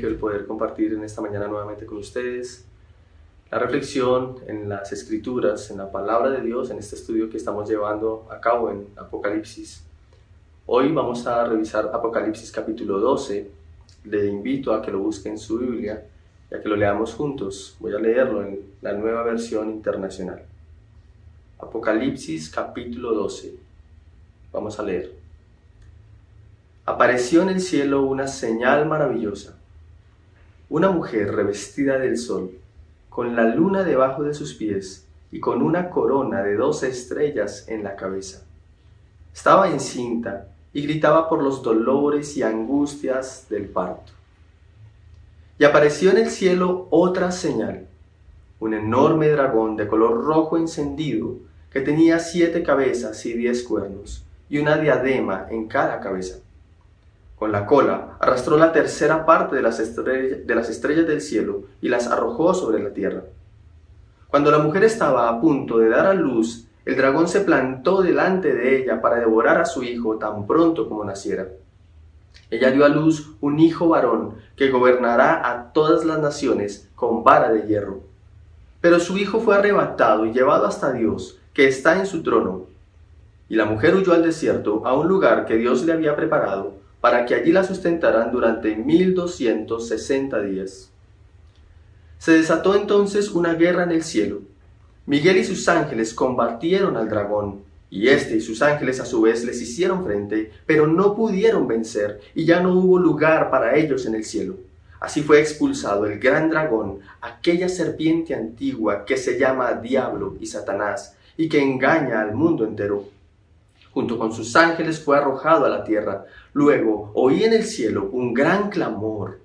privilegio el poder compartir en esta mañana nuevamente con ustedes la reflexión en las escrituras, en la palabra de Dios, en este estudio que estamos llevando a cabo en Apocalipsis. Hoy vamos a revisar Apocalipsis capítulo 12. Le invito a que lo busque en su Biblia y a que lo leamos juntos. Voy a leerlo en la nueva versión internacional. Apocalipsis capítulo 12. Vamos a leer apareció en el cielo una señal maravillosa. Una mujer revestida del sol, con la luna debajo de sus pies y con una corona de dos estrellas en la cabeza. Estaba encinta y gritaba por los dolores y angustias del parto. Y apareció en el cielo otra señal, un enorme dragón de color rojo encendido que tenía siete cabezas y diez cuernos y una diadema en cada cabeza con la cola, arrastró la tercera parte de las, de las estrellas del cielo y las arrojó sobre la tierra. Cuando la mujer estaba a punto de dar a luz, el dragón se plantó delante de ella para devorar a su hijo tan pronto como naciera. Ella dio a luz un hijo varón que gobernará a todas las naciones con vara de hierro. Pero su hijo fue arrebatado y llevado hasta Dios, que está en su trono. Y la mujer huyó al desierto, a un lugar que Dios le había preparado, para que allí la sustentaran durante 1260 días. Se desató entonces una guerra en el cielo. Miguel y sus ángeles combatieron al dragón, y éste y sus ángeles a su vez les hicieron frente, pero no pudieron vencer, y ya no hubo lugar para ellos en el cielo. Así fue expulsado el gran dragón, aquella serpiente antigua que se llama Diablo y Satanás, y que engaña al mundo entero junto con sus ángeles fue arrojado a la tierra. Luego oí en el cielo un gran clamor.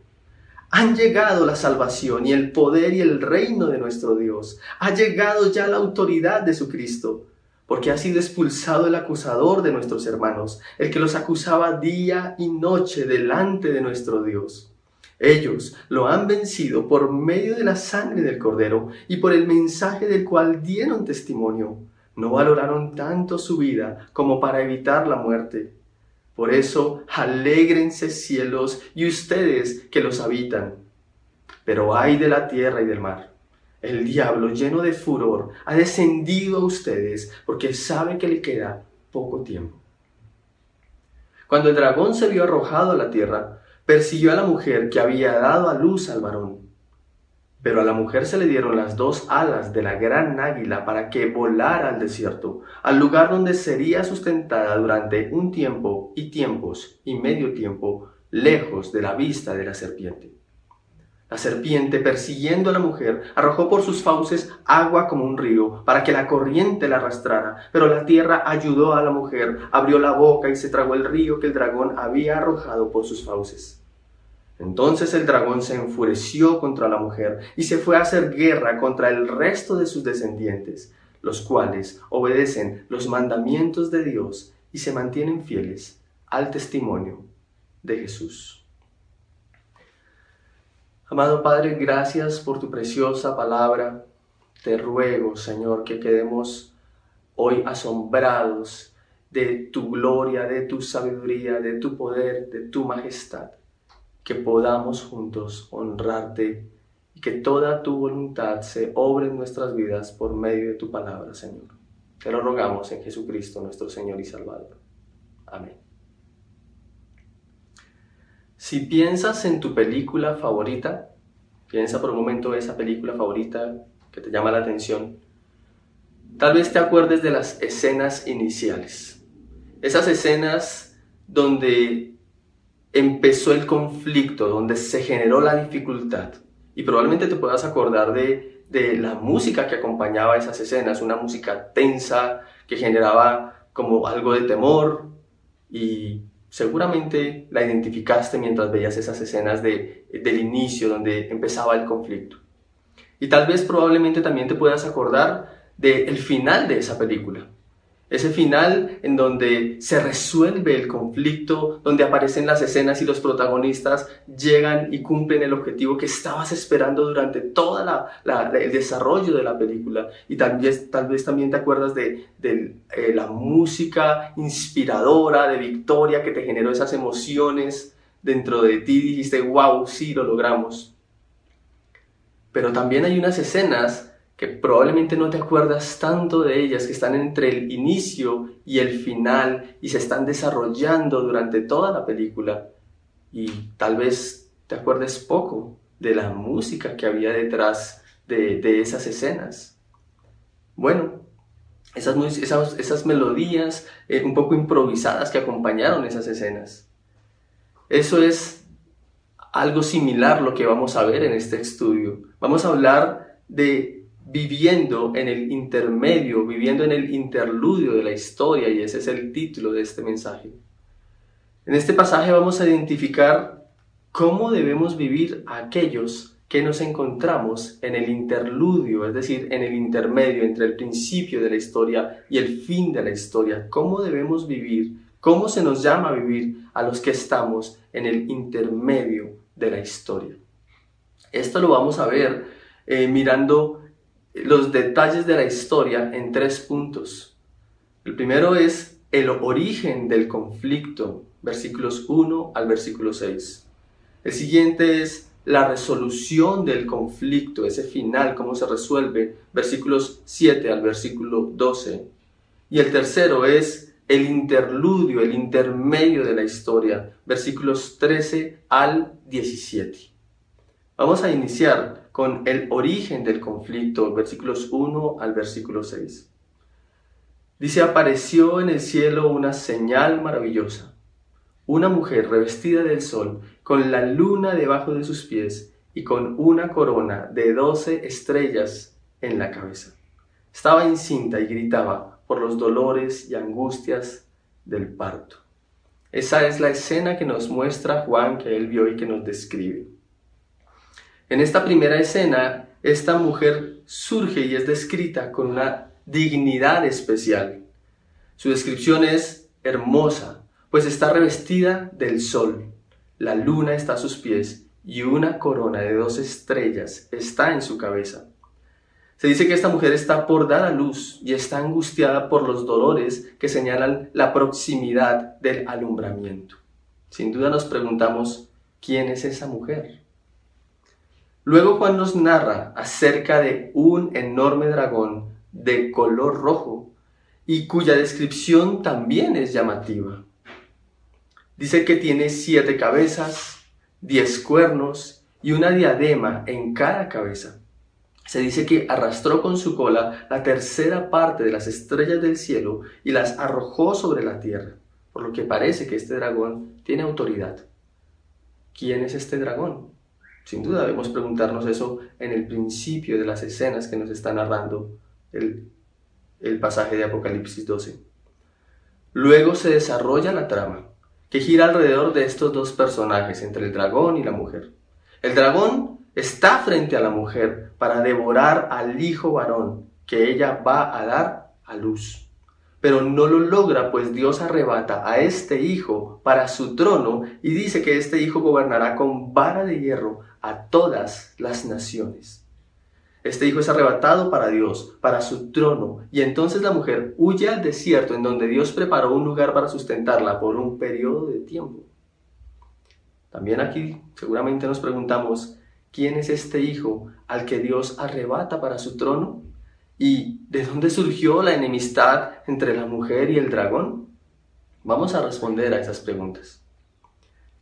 Han llegado la salvación y el poder y el reino de nuestro Dios. Ha llegado ya la autoridad de su Cristo, porque ha sido expulsado el acusador de nuestros hermanos, el que los acusaba día y noche delante de nuestro Dios. Ellos lo han vencido por medio de la sangre del Cordero y por el mensaje del cual dieron testimonio no valoraron tanto su vida como para evitar la muerte. Por eso, alégrense cielos y ustedes que los habitan. Pero ay de la tierra y del mar. El diablo, lleno de furor, ha descendido a ustedes porque sabe que le queda poco tiempo. Cuando el dragón se vio arrojado a la tierra, persiguió a la mujer que había dado a luz al varón pero a la mujer se le dieron las dos alas de la gran águila para que volara al desierto, al lugar donde sería sustentada durante un tiempo y tiempos y medio tiempo, lejos de la vista de la serpiente. La serpiente, persiguiendo a la mujer, arrojó por sus fauces agua como un río, para que la corriente la arrastrara, pero la tierra ayudó a la mujer, abrió la boca y se tragó el río que el dragón había arrojado por sus fauces. Entonces el dragón se enfureció contra la mujer y se fue a hacer guerra contra el resto de sus descendientes, los cuales obedecen los mandamientos de Dios y se mantienen fieles al testimonio de Jesús. Amado Padre, gracias por tu preciosa palabra. Te ruego, Señor, que quedemos hoy asombrados de tu gloria, de tu sabiduría, de tu poder, de tu majestad que podamos juntos honrarte y que toda tu voluntad se obre en nuestras vidas por medio de tu palabra, Señor. Te lo rogamos en Jesucristo, nuestro Señor y Salvador. Amén. Si piensas en tu película favorita, piensa por un momento esa película favorita que te llama la atención, tal vez te acuerdes de las escenas iniciales. Esas escenas donde empezó el conflicto, donde se generó la dificultad. Y probablemente te puedas acordar de, de la música que acompañaba esas escenas, una música tensa que generaba como algo de temor y seguramente la identificaste mientras veías esas escenas de, del inicio donde empezaba el conflicto. Y tal vez probablemente también te puedas acordar del final de esa película, Ese final en donde se resuelve el conflicto, donde aparecen las escenas y los protagonistas llegan y cumplen el objetivo que estabas esperando durante todo el desarrollo de la película. Y tal vez, tal vez también te acuerdas de, eh, la música inspiradora de Victoria que te generó esas emociones dentro de ti. Dijiste, wow, sí, lo logramos. Pero también hay unas escenas que probablemente no te acuerdas tanto de ellas, que están entre el inicio y el final y se están desarrollando durante toda la película. Y tal vez te acuerdes poco de la música que había detrás de, esas escenas. Bueno, esas, esas, esas melodías eh, un poco improvisadas que acompañaron esas escenas. Eso es algo similar lo que vamos a ver en este estudio. Vamos a hablar de viviendo en el intermedio, viviendo en el interludio de la historia, y ese es el título de este mensaje. En este pasaje vamos a identificar cómo debemos vivir a aquellos que nos encontramos en el interludio, es decir, en el intermedio entre el principio de la historia y el fin de la historia. ¿Cómo debemos vivir? ¿Cómo se nos llama vivir a los que estamos en el intermedio de la historia? Esto lo vamos a ver eh, mirando los detalles de la historia en tres puntos. El primero es el origen del conflicto, versículos 1 al versículo 6. El siguiente es la resolución del conflicto, ese final, cómo se resuelve, versículos 7 al versículo 12. Y el tercero es el interludio, el intermedio de la historia, versículos 13 al 17. Vamos a iniciar con el origen del conflicto, versículos 1 al versículo 6. Dice, apareció en el cielo una señal maravillosa, una mujer revestida del sol, con la luna debajo de sus pies y con una corona de doce estrellas en la cabeza. Estaba encinta y gritaba por los dolores y angustias del parto. Esa es la escena que nos muestra Juan que él vio y que nos describe. En esta primera escena, esta mujer surge y es descrita con una dignidad especial. Su descripción es hermosa, pues está revestida del sol, la luna está a sus pies y una corona de dos estrellas está en su cabeza. Se dice que esta mujer está por dar a luz y está angustiada por los dolores que señalan la proximidad del alumbramiento. Sin duda nos preguntamos, ¿quién es esa mujer? Luego Juan nos narra acerca de un enorme dragón de color rojo y cuya descripción también es llamativa. Dice que tiene siete cabezas, diez cuernos y una diadema en cada cabeza. Se dice que arrastró con su cola la tercera parte de las estrellas del cielo y las arrojó sobre la tierra, por lo que parece que este dragón tiene autoridad. ¿Quién es este dragón? Sin duda debemos preguntarnos eso en el principio de las escenas que nos está narrando el, el pasaje de Apocalipsis 12. Luego se desarrolla la trama, que gira alrededor de estos dos personajes, entre el dragón y la mujer. El dragón está frente a la mujer para devorar al hijo varón que ella va a dar a luz pero no lo logra, pues Dios arrebata a este hijo para su trono y dice que este hijo gobernará con vara de hierro a todas las naciones. Este hijo es arrebatado para Dios, para su trono, y entonces la mujer huye al desierto en donde Dios preparó un lugar para sustentarla por un periodo de tiempo. También aquí seguramente nos preguntamos, ¿quién es este hijo al que Dios arrebata para su trono? ¿Y de dónde surgió la enemistad entre la mujer y el dragón? Vamos a responder a esas preguntas.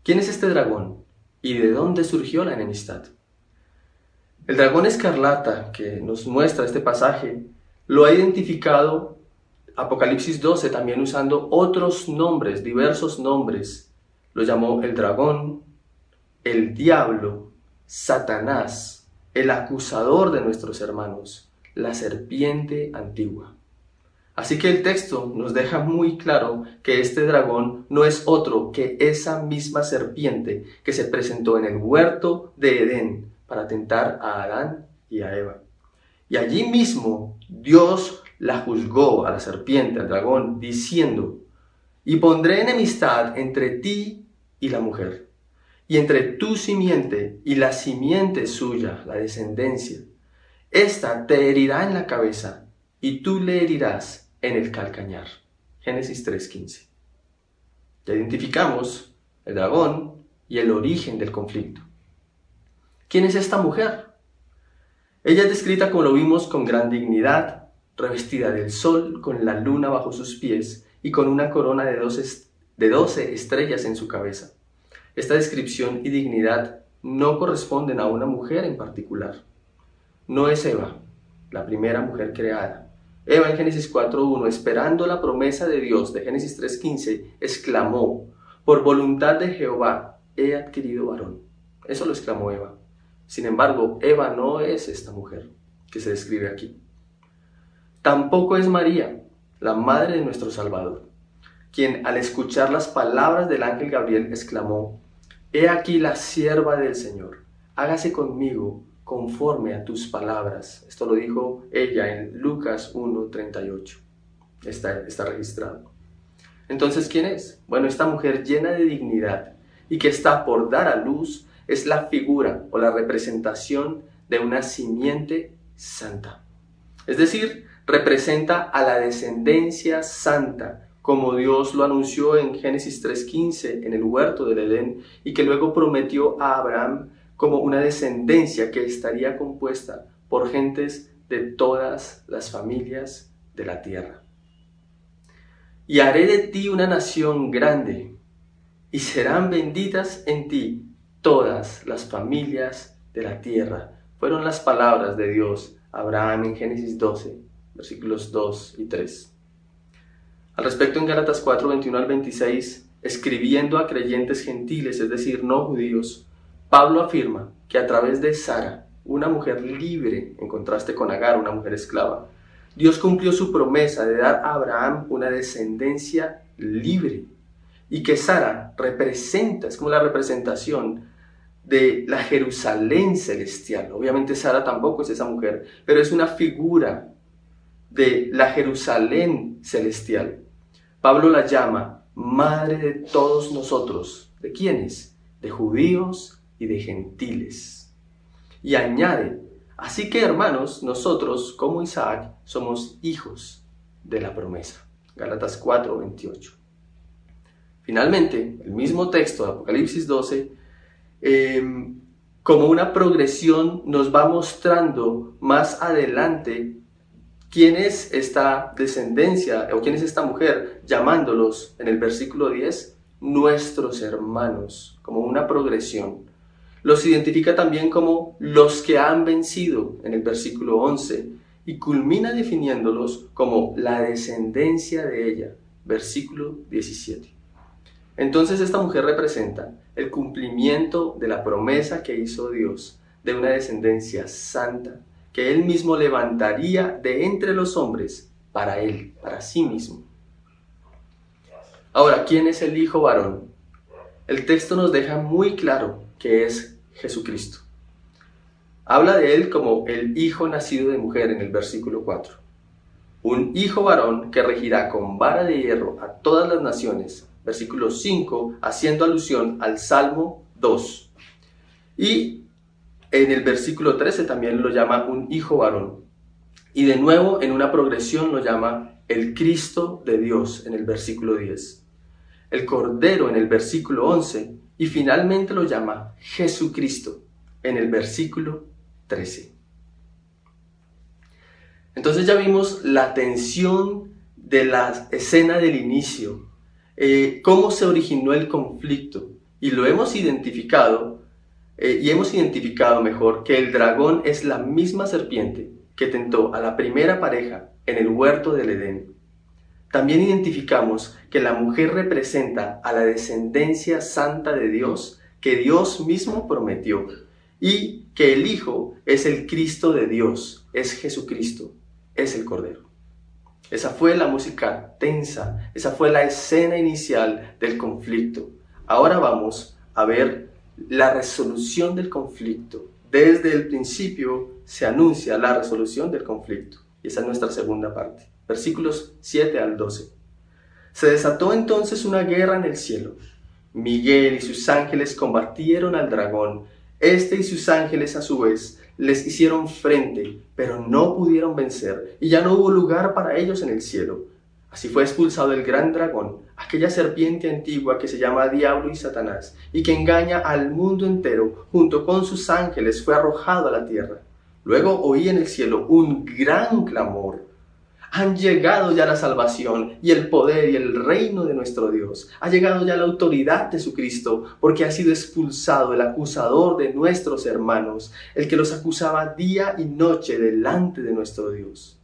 ¿Quién es este dragón? ¿Y de dónde surgió la enemistad? El dragón escarlata que nos muestra este pasaje lo ha identificado Apocalipsis 12 también usando otros nombres, diversos nombres. Lo llamó el dragón, el diablo, Satanás, el acusador de nuestros hermanos la serpiente antigua. Así que el texto nos deja muy claro que este dragón no es otro que esa misma serpiente que se presentó en el huerto de Edén para tentar a Adán y a Eva. Y allí mismo Dios la juzgó a la serpiente, al dragón, diciendo, y pondré enemistad entre ti y la mujer, y entre tu simiente y la simiente suya, la descendencia. Esta te herirá en la cabeza, y tú le herirás en el calcañar. Génesis 3.15. Ya identificamos el dragón y el origen del conflicto. ¿Quién es esta mujer? Ella es descrita, como lo vimos, con gran dignidad, revestida del sol, con la luna bajo sus pies y con una corona de doce, de estrellas en su cabeza. Esta descripción y dignidad no corresponden a una mujer en particular. No es Eva, la primera mujer creada. Eva en Génesis 4.1, esperando la promesa de Dios de Génesis 3.15, exclamó, por voluntad de Jehová he adquirido varón. Eso lo exclamó Eva. Sin embargo, Eva no es esta mujer que se describe aquí. Tampoco es María, la madre de nuestro Salvador, quien al escuchar las palabras del ángel Gabriel exclamó, He aquí la sierva del Señor, hágase conmigo conforme a tus palabras. Esto lo dijo ella en Lucas 1.38. Está, está registrado. Entonces, ¿quién es? Bueno, esta mujer llena de dignidad y que está por dar a luz es la figura o la representación de una simiente santa. Es decir, representa a la descendencia santa, como Dios lo anunció en Génesis 3.15 en el huerto del Edén y que luego prometió a Abraham como una descendencia que estaría compuesta por gentes de todas las familias de la tierra. Y haré de ti una nación grande, y serán benditas en ti todas las familias de la tierra. Fueron las palabras de Dios Abraham en Génesis 12, versículos 2 y 3. Al respecto en Gálatas 4, 21 al 26, escribiendo a creyentes gentiles, es decir, no judíos, Pablo afirma que a través de Sara, una mujer libre, en contraste con Agar, una mujer esclava, Dios cumplió su promesa de dar a Abraham una descendencia libre y que Sara representa, es como la representación de la Jerusalén celestial. Obviamente Sara tampoco es esa mujer, pero es una figura de la Jerusalén celestial. Pablo la llama Madre de todos nosotros. ¿De quiénes? De judíos y de gentiles. Y añade, así que hermanos, nosotros como Isaac somos hijos de la promesa. Gálatas 4, 28. Finalmente, el mismo texto de Apocalipsis 12 Em, como una progresión nos va mostrando más adelante quién es esta descendencia o quién es esta mujer, llamándolos en el versículo 10 nuestros hermanos, como una progresión. Los identifica también como los que han vencido en el versículo 11 y culmina definiéndolos como la descendencia de ella, versículo 17. Entonces esta mujer representa el cumplimiento de la promesa que hizo Dios de una descendencia santa que él mismo levantaría de entre los hombres para él, para sí mismo. Ahora, ¿quién es el hijo varón? El texto nos deja muy claro que es Jesucristo. Habla de él como el hijo nacido de mujer en el versículo 4. Un hijo varón que regirá con vara de hierro a todas las naciones versículo 5, haciendo alusión al Salmo 2. Y en el versículo 13 también lo llama un hijo varón. Y de nuevo en una progresión lo llama el Cristo de Dios en el versículo 10. El Cordero en el versículo 11 y finalmente lo llama Jesucristo en el versículo 13. Entonces ya vimos la tensión de la escena del inicio, eh, cómo se originó el conflicto y lo hemos identificado eh, y hemos identificado mejor que el dragón es la misma serpiente que tentó a la primera pareja en el huerto del Edén. También identificamos que la mujer representa a la descendencia santa de Dios que Dios mismo prometió y que el Hijo es el Cristo de Dios, es Jesucristo, es el Cordero. Esa fue la música tensa, esa fue la escena inicial del conflicto. Ahora vamos a ver la resolución del conflicto. Desde el principio se anuncia la resolución del conflicto y esa es nuestra segunda parte. Versículos 7 al 12. Se desató entonces una guerra en el cielo. Miguel y sus ángeles combatieron al dragón. Este y sus ángeles a su vez les hicieron frente, pero no pudieron vencer, y ya no hubo lugar para ellos en el cielo. Así fue expulsado el gran dragón, aquella serpiente antigua que se llama Diablo y Satanás, y que engaña al mundo entero, junto con sus ángeles, fue arrojado a la tierra. Luego oí en el cielo un gran clamor han llegado ya la salvación y el poder y el reino de nuestro Dios. Ha llegado ya la autoridad de su Cristo, porque ha sido expulsado el acusador de nuestros hermanos, el que los acusaba día y noche delante de nuestro Dios.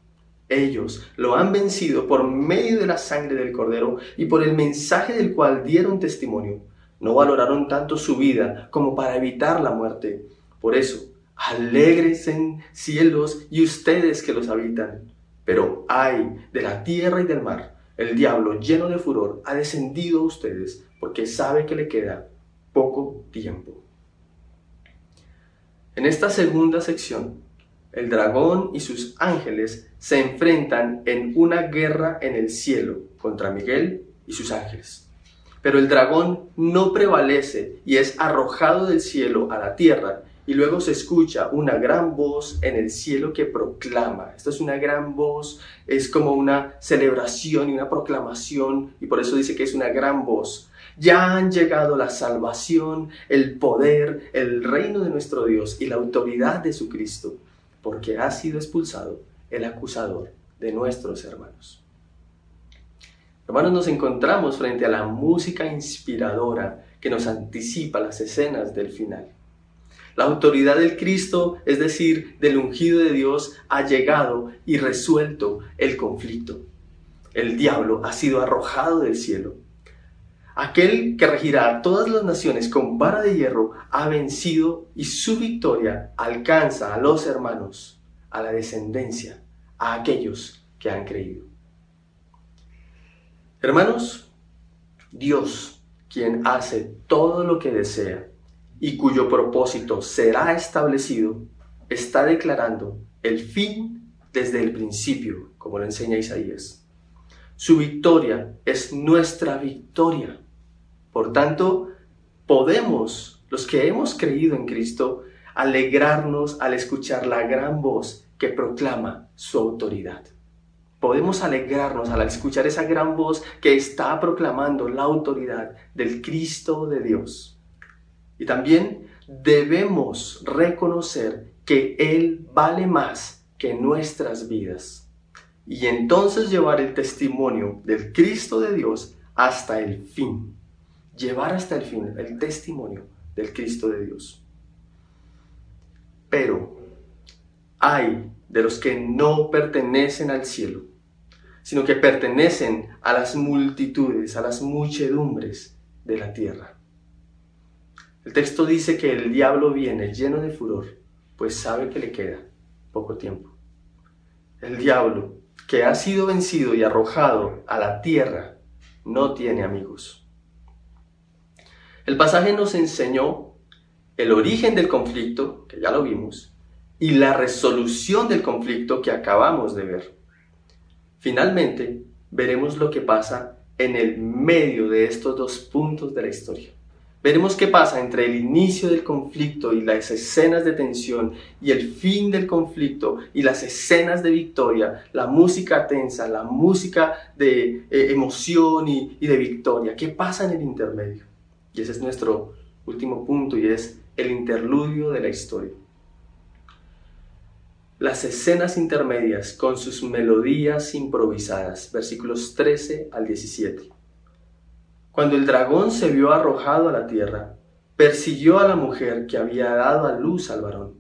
Ellos lo han vencido por medio de la sangre del Cordero y por el mensaje del cual dieron testimonio. No valoraron tanto su vida como para evitar la muerte. Por eso, en cielos y ustedes que los habitan pero ay de la tierra y del mar, el diablo lleno de furor ha descendido a ustedes porque sabe que le queda poco tiempo. En esta segunda sección, el dragón y sus ángeles se enfrentan en una guerra en el cielo contra Miguel y sus ángeles. Pero el dragón no prevalece y es arrojado del cielo a la tierra y luego se escucha una gran voz en el cielo que proclama. Esto es una gran voz, es como una celebración y una proclamación, y por eso dice que es una gran voz. Ya han llegado la salvación, el poder, el reino de nuestro Dios y la autoridad de su Cristo, porque ha sido expulsado el acusador de nuestros hermanos. Hermanos, nos encontramos frente a la música inspiradora que nos anticipa las escenas del final. La autoridad del Cristo, es decir, del ungido de Dios, ha llegado y resuelto el conflicto. El diablo ha sido arrojado del cielo. Aquel que regirá todas las naciones con vara de hierro ha vencido y su victoria alcanza a los hermanos, a la descendencia, a aquellos que han creído. Hermanos, Dios, quien hace todo lo que desea, y cuyo propósito será establecido, está declarando el fin desde el principio, como lo enseña Isaías. Su victoria es nuestra victoria. Por tanto, podemos, los que hemos creído en Cristo, alegrarnos al escuchar la gran voz que proclama su autoridad. Podemos alegrarnos al escuchar esa gran voz que está proclamando la autoridad del Cristo de Dios. Y también debemos reconocer que Él vale más que nuestras vidas. Y entonces llevar el testimonio del Cristo de Dios hasta el fin. Llevar hasta el fin el testimonio del Cristo de Dios. Pero hay de los que no pertenecen al cielo, sino que pertenecen a las multitudes, a las muchedumbres de la tierra. El texto dice que el diablo viene lleno de furor, pues sabe que le queda poco tiempo. El diablo, que ha sido vencido y arrojado a la tierra, no tiene amigos. El pasaje nos enseñó el origen del conflicto, que ya lo vimos, y la resolución del conflicto que acabamos de ver. Finalmente, veremos lo que pasa en el medio de estos dos puntos de la historia. Veremos qué pasa entre el inicio del conflicto y las escenas de tensión y el fin del conflicto y las escenas de victoria, la música tensa, la música de eh, emoción y, y de victoria. ¿Qué pasa en el intermedio? Y ese es nuestro último punto y es el interludio de la historia. Las escenas intermedias con sus melodías improvisadas, versículos 13 al 17. Cuando el dragón se vio arrojado a la tierra, persiguió a la mujer que había dado a luz al varón.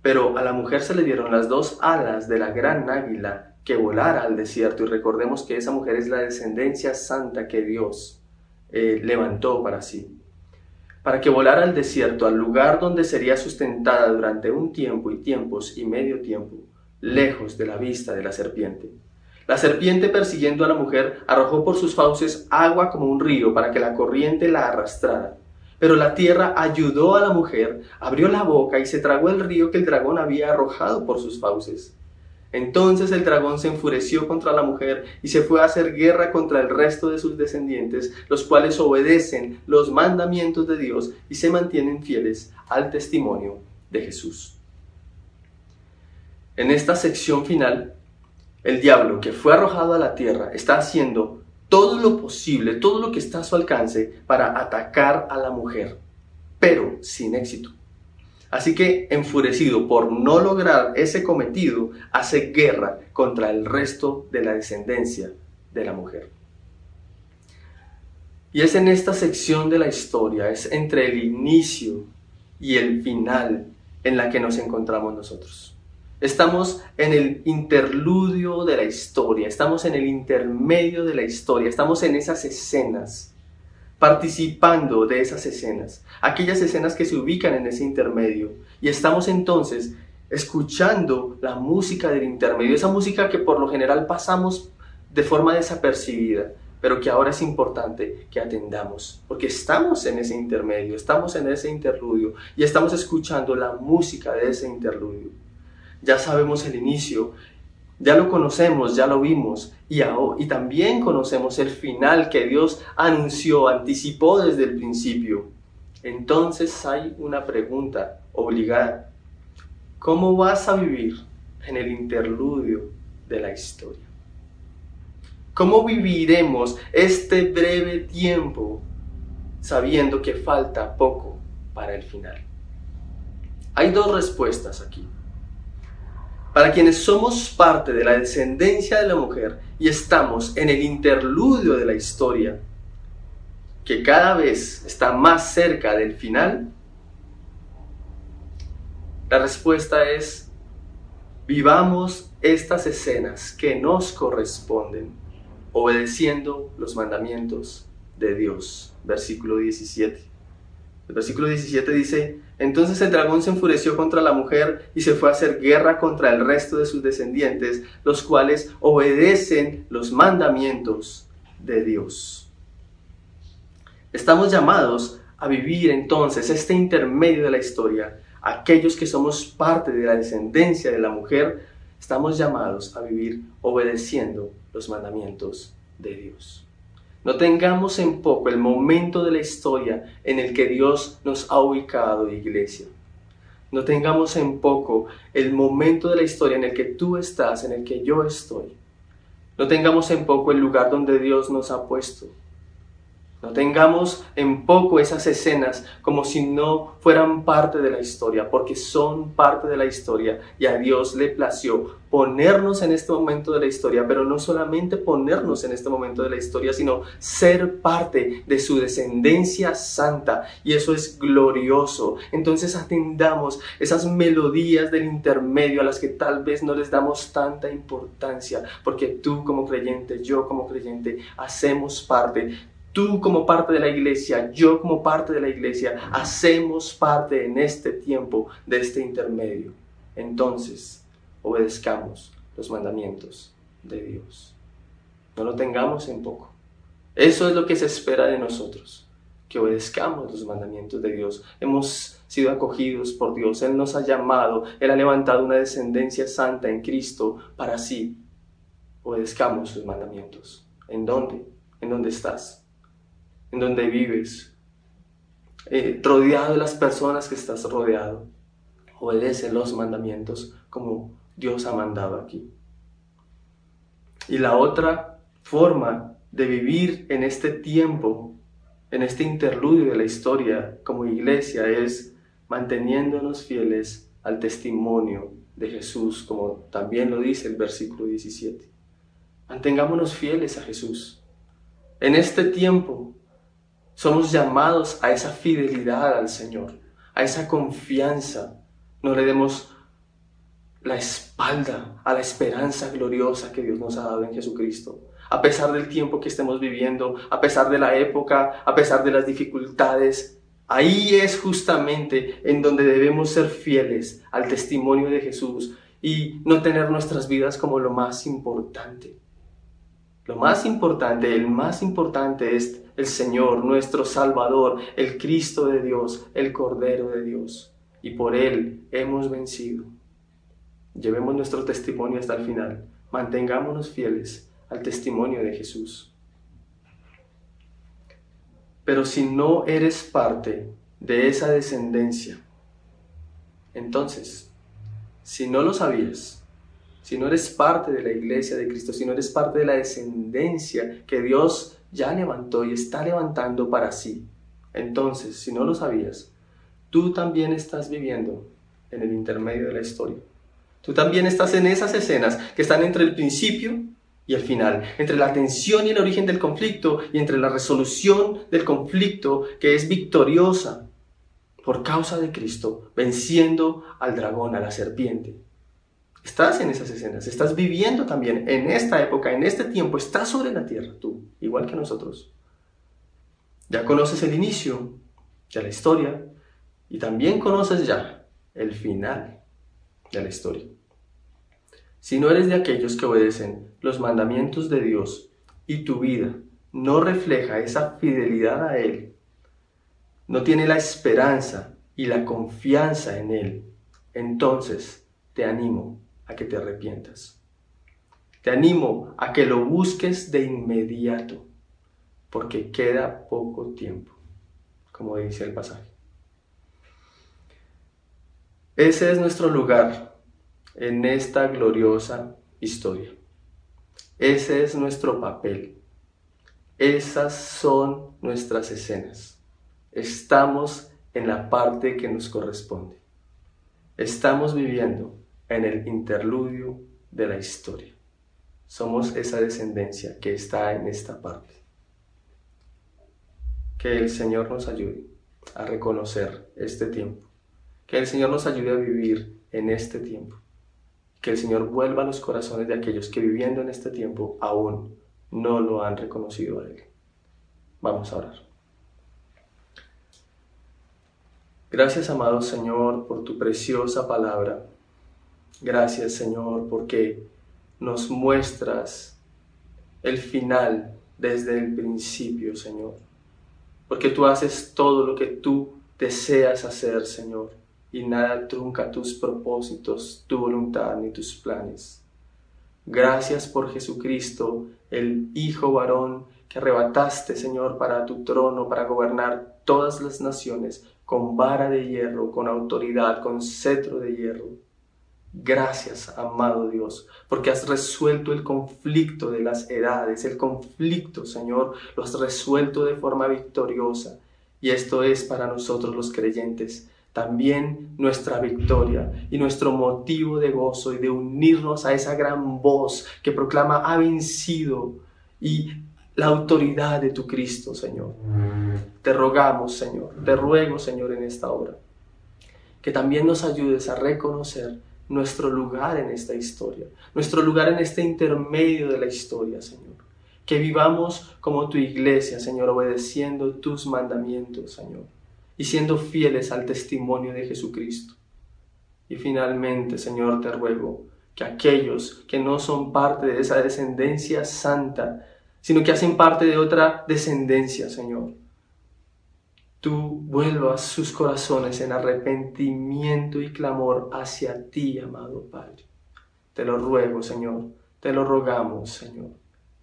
Pero a la mujer se le dieron las dos alas de la gran águila que volara al desierto. Y recordemos que esa mujer es la descendencia santa que Dios eh, levantó para sí. Para que volara al desierto, al lugar donde sería sustentada durante un tiempo y tiempos y medio tiempo, lejos de la vista de la serpiente. La serpiente persiguiendo a la mujer arrojó por sus fauces agua como un río para que la corriente la arrastrara. Pero la tierra ayudó a la mujer, abrió la boca y se tragó el río que el dragón había arrojado por sus fauces. Entonces el dragón se enfureció contra la mujer y se fue a hacer guerra contra el resto de sus descendientes, los cuales obedecen los mandamientos de Dios y se mantienen fieles al testimonio de Jesús. En esta sección final, el diablo que fue arrojado a la tierra está haciendo todo lo posible, todo lo que está a su alcance para atacar a la mujer, pero sin éxito. Así que, enfurecido por no lograr ese cometido, hace guerra contra el resto de la descendencia de la mujer. Y es en esta sección de la historia, es entre el inicio y el final en la que nos encontramos nosotros. Estamos en el interludio de la historia, estamos en el intermedio de la historia, estamos en esas escenas participando de esas escenas, aquellas escenas que se ubican en ese intermedio. Y estamos entonces escuchando la música del intermedio, esa música que por lo general pasamos de forma desapercibida, pero que ahora es importante que atendamos, porque estamos en ese intermedio, estamos en ese interludio y estamos escuchando la música de ese interludio. Ya sabemos el inicio ya lo conocemos, ya lo vimos y, y también conocemos el final que Dios anunció, anticipó desde el principio. Entonces hay una pregunta obligada. ¿Cómo vas a vivir en el interludio de la historia? ¿Cómo viviremos este breve tiempo sabiendo que falta poco para el final? Hay dos respuestas aquí. Para quienes somos parte de la descendencia de la mujer y estamos en el interludio de la historia, que cada vez está más cerca del final, la respuesta es, vivamos estas escenas que nos corresponden, obedeciendo los mandamientos de Dios. Versículo 17. El versículo 17 dice, entonces el dragón se enfureció contra la mujer y se fue a hacer guerra contra el resto de sus descendientes, los cuales obedecen los mandamientos de Dios. Estamos llamados a vivir entonces este intermedio de la historia. Aquellos que somos parte de la descendencia de la mujer, estamos llamados a vivir obedeciendo los mandamientos de Dios. No tengamos en poco el momento de la historia en el que Dios nos ha ubicado, iglesia. No tengamos en poco el momento de la historia en el que tú estás, en el que yo estoy. No tengamos en poco el lugar donde Dios nos ha puesto. No tengamos en poco esas escenas como si no fueran parte de la historia, porque son parte de la historia y a Dios le plació ponernos en este momento de la historia, pero no solamente ponernos en este momento de la historia, sino ser parte de su descendencia santa y eso es glorioso. Entonces atendamos esas melodías del intermedio a las que tal vez no les damos tanta importancia, porque tú como creyente, yo como creyente, hacemos parte Tú como parte de la iglesia, yo como parte de la iglesia, hacemos parte en este tiempo de este intermedio. Entonces, obedezcamos los mandamientos de Dios. No lo tengamos en poco. Eso es lo que se espera de nosotros, que obedezcamos los mandamientos de Dios. Hemos sido acogidos por Dios, Él nos ha llamado, Él ha levantado una descendencia santa en Cristo para así. Obedezcamos sus mandamientos. ¿En dónde? ¿En dónde estás? En donde vives, eh, rodeado de las personas que estás rodeado. Obedece los mandamientos como Dios ha mandado aquí. Y la otra forma de vivir en este tiempo, en este interludio de la historia como iglesia, es manteniéndonos fieles al testimonio de Jesús, como también lo dice el versículo 17. Mantengámonos fieles a Jesús. En este tiempo somos llamados a esa fidelidad al Señor, a esa confianza. No le demos la espalda a la esperanza gloriosa que Dios nos ha dado en Jesucristo. A pesar del tiempo que estemos viviendo, a pesar de la época, a pesar de las dificultades, ahí es justamente en donde debemos ser fieles al testimonio de Jesús y no tener nuestras vidas como lo más importante. Lo más importante, el más importante es el Señor, nuestro Salvador, el Cristo de Dios, el Cordero de Dios. Y por Él hemos vencido. Llevemos nuestro testimonio hasta el final. Mantengámonos fieles al testimonio de Jesús. Pero si no eres parte de esa descendencia, entonces, si no lo sabías, si no eres parte de la iglesia de Cristo, si no eres parte de la descendencia que Dios ya levantó y está levantando para sí, entonces, si no lo sabías, tú también estás viviendo en el intermedio de la historia. Tú también estás en esas escenas que están entre el principio y el final, entre la tensión y el origen del conflicto y entre la resolución del conflicto que es victoriosa por causa de Cristo, venciendo al dragón, a la serpiente. Estás en esas escenas, estás viviendo también en esta época, en este tiempo, estás sobre la tierra, tú, igual que nosotros. Ya conoces el inicio de la historia y también conoces ya el final de la historia. Si no eres de aquellos que obedecen los mandamientos de Dios y tu vida no refleja esa fidelidad a Él, no tiene la esperanza y la confianza en Él, entonces te animo a que te arrepientas. Te animo a que lo busques de inmediato, porque queda poco tiempo, como dice el pasaje. Ese es nuestro lugar en esta gloriosa historia. Ese es nuestro papel. Esas son nuestras escenas. Estamos en la parte que nos corresponde. Estamos viviendo en el interludio de la historia. Somos esa descendencia que está en esta parte. Que el Señor nos ayude a reconocer este tiempo. Que el Señor nos ayude a vivir en este tiempo que el Señor vuelva a los corazones de aquellos que viviendo en este tiempo aún no lo han reconocido a Él. Vamos a orar. Gracias, amado Señor, por tu preciosa palabra. Gracias, Señor, porque nos muestras el final desde el principio, Señor. Porque tú haces todo lo que tú deseas hacer, Señor y nada trunca tus propósitos, tu voluntad ni tus planes. Gracias por Jesucristo, el Hijo varón que arrebataste, Señor, para tu trono, para gobernar todas las naciones, con vara de hierro, con autoridad, con cetro de hierro. Gracias, amado Dios, porque has resuelto el conflicto de las edades, el conflicto, Señor, lo has resuelto de forma victoriosa. Y esto es para nosotros los creyentes también nuestra victoria y nuestro motivo de gozo y de unirnos a esa gran voz que proclama ha vencido y la autoridad de tu Cristo, Señor. Te rogamos, Señor, te ruego, Señor, en esta hora, que también nos ayudes a reconocer nuestro lugar en esta historia, nuestro lugar en este intermedio de la historia, Señor. Que vivamos como tu iglesia, Señor, obedeciendo tus mandamientos, Señor y siendo fieles al testimonio de Jesucristo. Y finalmente, Señor, te ruego que aquellos que no son parte de esa descendencia santa, sino que hacen parte de otra descendencia, Señor, tú vuelvas sus corazones en arrepentimiento y clamor hacia ti, amado Padre. Te lo ruego, Señor, te lo rogamos, Señor,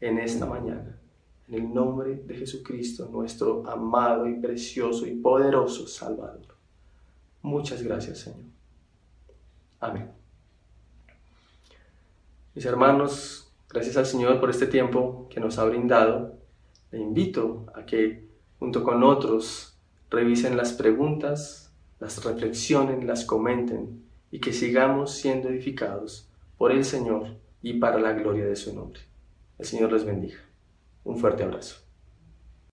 en esta mañana. En el nombre de Jesucristo, nuestro amado y precioso y poderoso Salvador. Muchas gracias, Señor. Amén. Mis hermanos, gracias al Señor por este tiempo que nos ha brindado. Le invito a que junto con otros revisen las preguntas, las reflexionen, las comenten y que sigamos siendo edificados por el Señor y para la gloria de su nombre. El Señor les bendiga. Un fuerte abrazo.